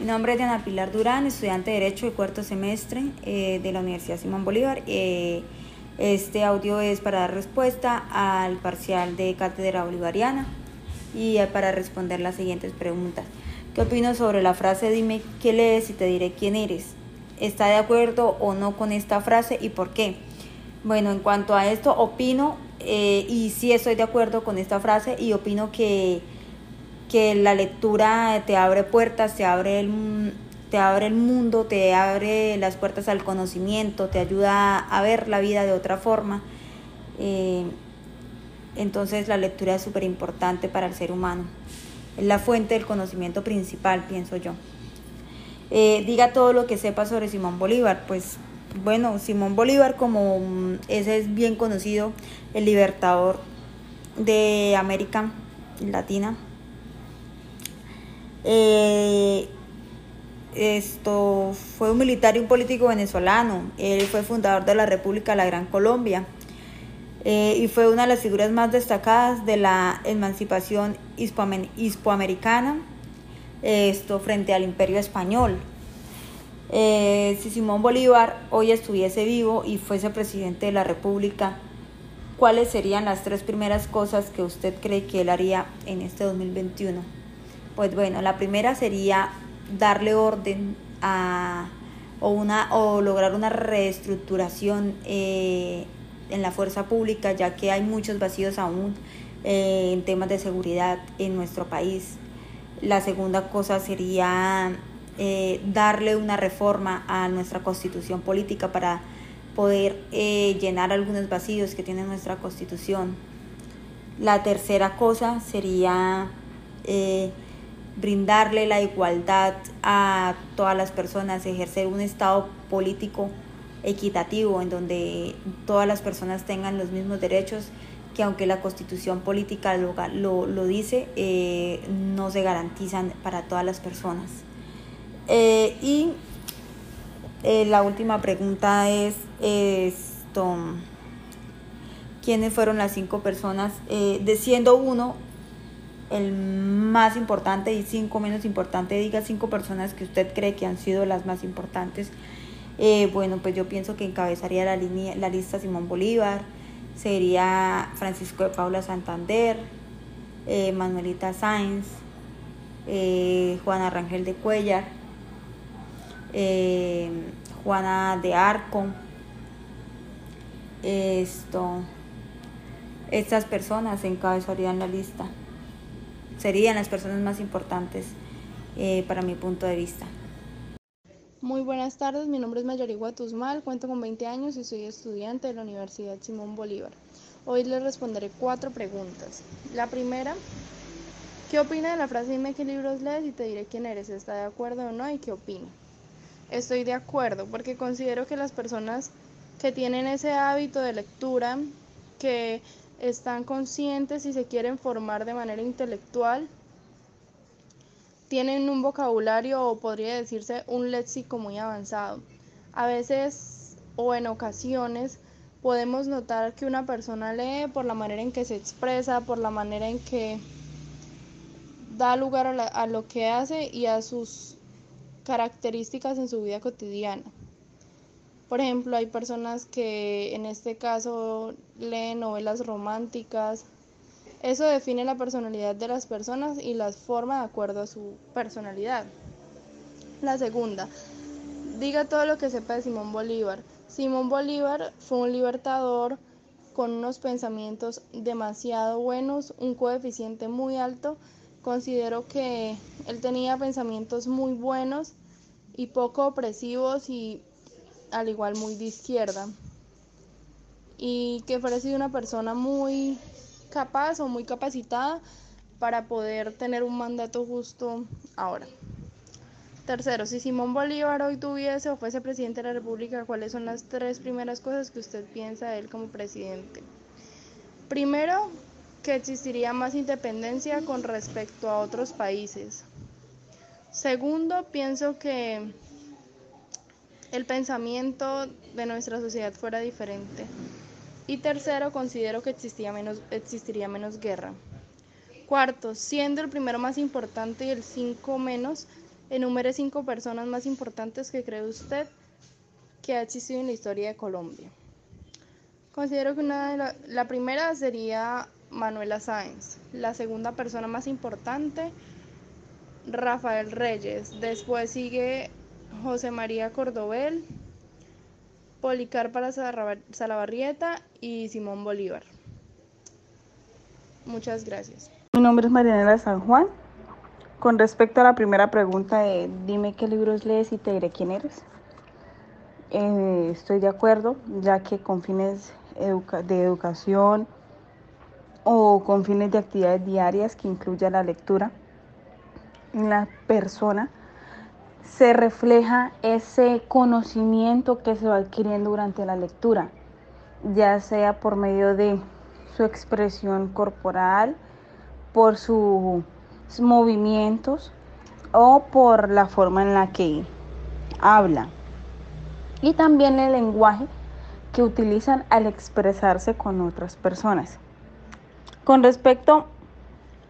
Mi nombre es Diana Pilar Durán, estudiante de Derecho de cuarto semestre eh, de la Universidad Simón Bolívar. Eh, este audio es para dar respuesta al parcial de Cátedra Bolivariana y para responder las siguientes preguntas. ¿Qué opino sobre la frase dime qué lees y te diré quién eres? ¿Está de acuerdo o no con esta frase y por qué? Bueno, en cuanto a esto, opino eh, y sí estoy de acuerdo con esta frase y opino que que la lectura te abre puertas, te abre el, te abre el mundo, te abre las puertas al conocimiento, te ayuda a ver la vida de otra forma. Eh, entonces la lectura es súper importante para el ser humano. Es la fuente del conocimiento principal, pienso yo. Eh, diga todo lo que sepa sobre Simón Bolívar. Pues bueno, Simón Bolívar como ese es bien conocido, el libertador de América Latina, eh, esto fue un militar y un político venezolano. Él fue fundador de la República de la Gran Colombia eh, y fue una de las figuras más destacadas de la emancipación hispoamericana esto frente al Imperio español. Eh, si Simón Bolívar hoy estuviese vivo y fuese presidente de la República, ¿cuáles serían las tres primeras cosas que usted cree que él haría en este 2021? Pues bueno, la primera sería darle orden a o una o lograr una reestructuración eh, en la fuerza pública, ya que hay muchos vacíos aún eh, en temas de seguridad en nuestro país. La segunda cosa sería eh, darle una reforma a nuestra constitución política para poder llenar algunos vacíos que tiene nuestra constitución. La tercera cosa sería brindarle la igualdad a todas las personas, ejercer un Estado político equitativo en donde todas las personas tengan los mismos derechos que aunque la constitución política lo, lo, dice, eh, no se garantizan para todas las personas. Eh, y eh, la última pregunta es esto, ¿quiénes fueron las cinco personas? de siendo uno, el más importante y cinco menos importante, diga cinco personas que usted cree que han sido las más importantes. Eh, bueno, pues yo pienso que encabezaría la, línea, la lista Simón Bolívar, sería Francisco de Paula Santander, eh, Manuelita Sáenz, eh, Juana Rangel de Cuellar, Juana de Arco, esto, estas personas encabezarían la lista serían las personas más importantes eh, para mi punto de vista. Muy buenas tardes, mi nombre es Mayarigua Tuzmal, cuento con 20 años y soy estudiante de la Universidad Simón Bolívar. Hoy les responderé cuatro preguntas. La primera, ¿qué opina de la frase dime qué libros lees y te diré quién eres? ¿Está de acuerdo o no? ¿Y qué opina? Estoy de acuerdo porque considero que las personas que tienen ese hábito de lectura, que están conscientes y se quieren formar de manera intelectual, tienen un vocabulario o podría decirse un léxico muy avanzado. A veces o en ocasiones podemos notar que una persona lee por la manera en que se expresa, por la manera en que da lugar a, lo que hace y a sus características en su vida cotidiana. Por ejemplo, hay personas que en este caso leen novelas románticas. Eso define la personalidad de las personas y las forma de acuerdo a su personalidad. La segunda, diga todo lo que sepa de Simón Bolívar. Simón Bolívar fue un libertador con unos pensamientos demasiado buenos, un coeficiente muy alto. Considero que él tenía pensamientos muy buenos y poco opresivos y al igual muy de izquierda y que fuera una persona muy capaz o muy capacitada para poder tener un mandato justo ahora. Tercero, si Simón Bolívar hoy tuviese o fuese presidente de la República, ¿cuáles son las tres primeras cosas que usted piensa de él como presidente? Primero, que existiría más independencia con respecto a otros países. Segundo, pienso que el pensamiento de nuestra sociedad fuera diferente. Y tercero, considero que existía menos, existiría menos guerra. Cuarto, siendo el primero más importante y el cinco menos, Enumere cinco personas más importantes que cree usted que ha existido en la historia de Colombia. Considero que una de la, la primera sería Manuela Sáenz, la segunda persona más importante, Rafael Reyes, después sigue José María Cordobel, Policarpa Salabarrieta y Simón Bolívar. Muchas gracias. Mi nombre es Marianela San Juan. Con respecto a la primera pregunta de dime qué libros lees y te diré quién eres, eh, estoy de acuerdo, ya que con fines de educación o con fines de actividades diarias que incluya la lectura, la persona se refleja ese conocimiento que se va adquiriendo durante la lectura, ya sea por medio de su expresión corporal, por sus movimientos o por la forma en la que habla. Y también el lenguaje que utilizan al expresarse con otras personas. Con respecto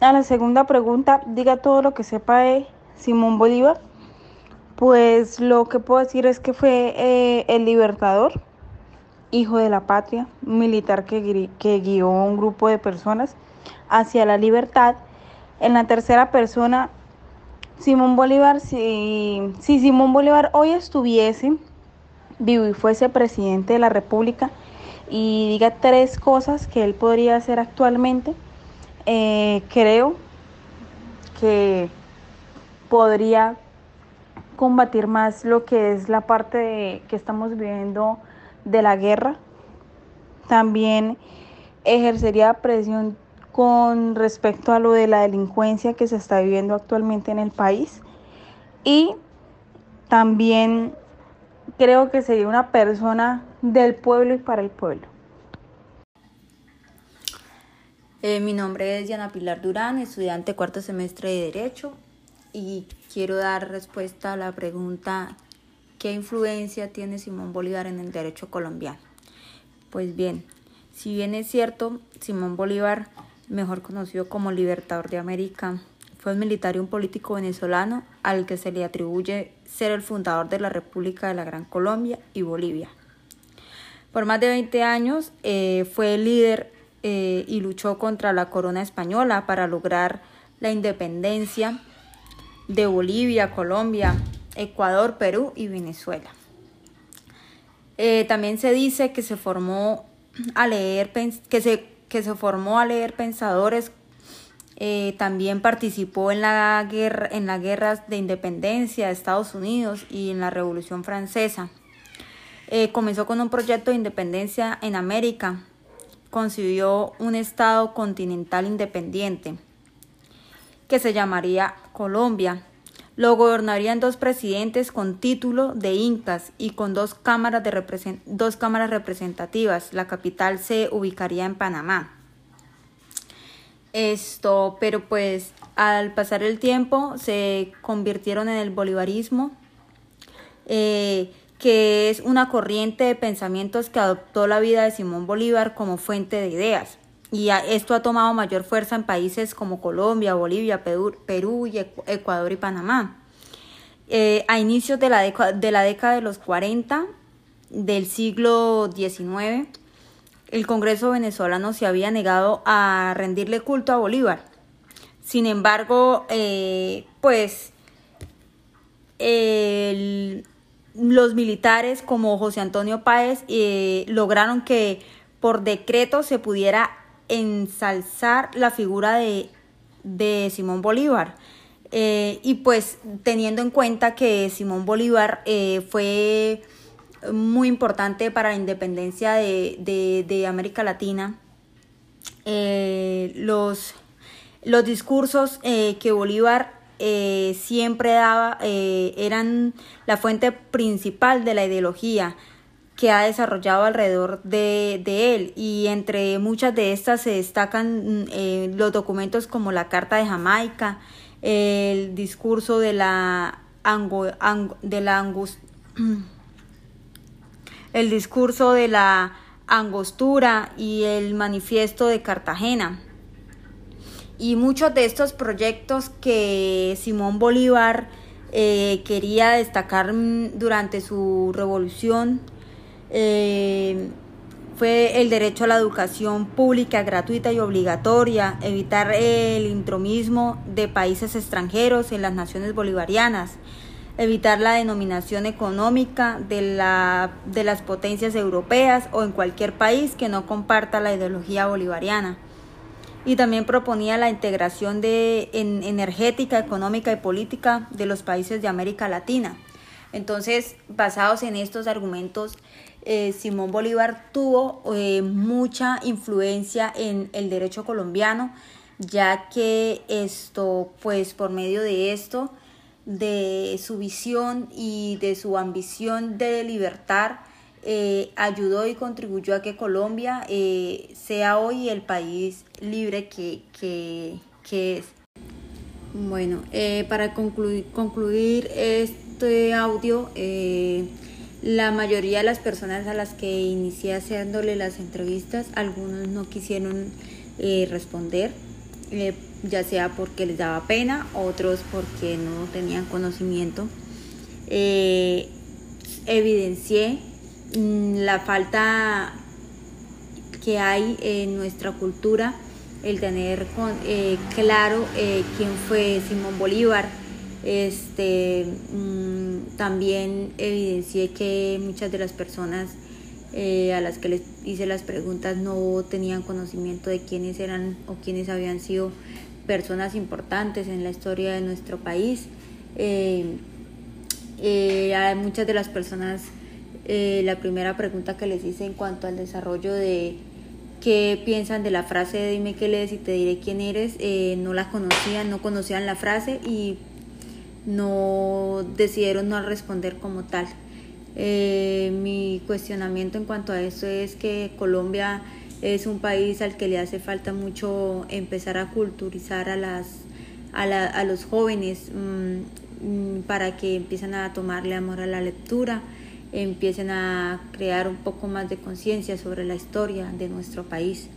a la segunda pregunta, diga todo lo que sepa de Simón Bolívar. Pues lo que puedo decir es que fue eh, el libertador, hijo de la patria, militar que, guió a un grupo de personas hacia la libertad. En la tercera persona, Simón Bolívar, si, si Simón Bolívar hoy estuviese vivo y fuese presidente de la República y diga tres cosas que él podría hacer actualmente, eh, creo que podría combatir más lo que es la parte que estamos viviendo de la guerra. También ejercería presión con respecto a lo de la delincuencia que se está viviendo actualmente en el país. Y también creo que sería una persona del pueblo y para el pueblo. Eh, mi nombre es Diana Pilar Durán, estudiante cuarto semestre de Derecho y quiero dar respuesta a la pregunta ¿qué influencia tiene Simón Bolívar en el derecho colombiano? Pues bien, si bien es cierto, Simón Bolívar, mejor conocido como Libertador de América, fue un militar y un político venezolano al que se le atribuye ser el fundador de la República de la Gran Colombia y Bolivia. Por más de 20 años eh, fue líder eh, y luchó contra la corona española para lograr la independencia de Bolivia, Colombia, Ecuador, Perú y Venezuela. Eh, también se dice que se formó a leer que se, que se formó a leer pensadores. Eh, también participó en la guerra en las guerras de independencia de Estados Unidos y en la Revolución Francesa. Eh, comenzó con un proyecto de independencia en América. Concibió un estado continental independiente que se llamaría Colombia. Lo gobernarían dos presidentes con título de incas y con dos cámaras, de dos cámaras representativas. La capital se ubicaría en Panamá. Esto, pero pues al pasar el tiempo se convirtieron en el bolivarismo, eh, que es una corriente de pensamientos que adoptó la vida de Simón Bolívar como fuente de ideas. Y esto ha tomado mayor fuerza en países como Colombia, Bolivia, Perú, y Ecuador y Panamá. Eh, a inicios de la, de la década de los 40 del siglo XIX, el Congreso venezolano se había negado a rendirle culto a Bolívar. Sin embargo, eh, pues los militares como José Antonio Páez eh, lograron que por decreto se pudiera ensalzar la figura de, Simón Bolívar. Eh, y pues teniendo en cuenta que Simón Bolívar eh, fue muy importante para la independencia de, América Latina, eh, los, los discursos que Bolívar siempre daba eran la fuente principal de la ideología que ha desarrollado alrededor de, él y entre muchas de estas se destacan mm, eh, los documentos como la Carta de Jamaica, el discurso de la, de la el discurso de la angostura y el manifiesto de Cartagena. Y muchos de estos proyectos que Simón Bolívar eh, quería destacar mm, durante su revolución eh, fue el derecho a la educación pública, gratuita y obligatoria, evitar el intromismo de países extranjeros en las naciones bolivarianas, evitar la denominación económica de, la, de las potencias europeas o en cualquier país que no comparta la ideología bolivariana. Y también proponía la integración de, en, energética, económica y política de los países de América Latina. Entonces, basados en estos argumentos, eh, Simón Bolívar tuvo eh, mucha influencia en el derecho colombiano, ya que esto, pues por medio de esto, de su visión y de su ambición de libertad, eh, ayudó y contribuyó a que Colombia sea hoy el país libre que, que, que es. Bueno, para concluir, concluir este audio, la mayoría de las personas a las que inicié haciéndole las entrevistas, algunos no quisieron eh, responder, eh, ya sea porque les daba pena, otros porque no tenían conocimiento. Eh, evidencié mm, la falta que hay en nuestra cultura, el tener claro quién fue Simón Bolívar, este, mm, también evidencié que muchas de las personas eh, a las que les hice las preguntas no tenían conocimiento de quiénes eran o quiénes habían sido personas importantes en la historia de nuestro país. Eh, eh, a muchas de las personas, la primera pregunta que les hice en cuanto al desarrollo de qué piensan de la frase dime qué lees y te diré quién eres, no la conocían, no conocían la frase y no decidieron no responder como tal. Eh, mi cuestionamiento en cuanto a eso es que Colombia es un país al que le hace falta mucho empezar a culturizar a las a, los jóvenes mm, mm, para que empiecen a tomarle amor a la lectura, empiecen a crear un poco más de conciencia sobre la historia de nuestro país.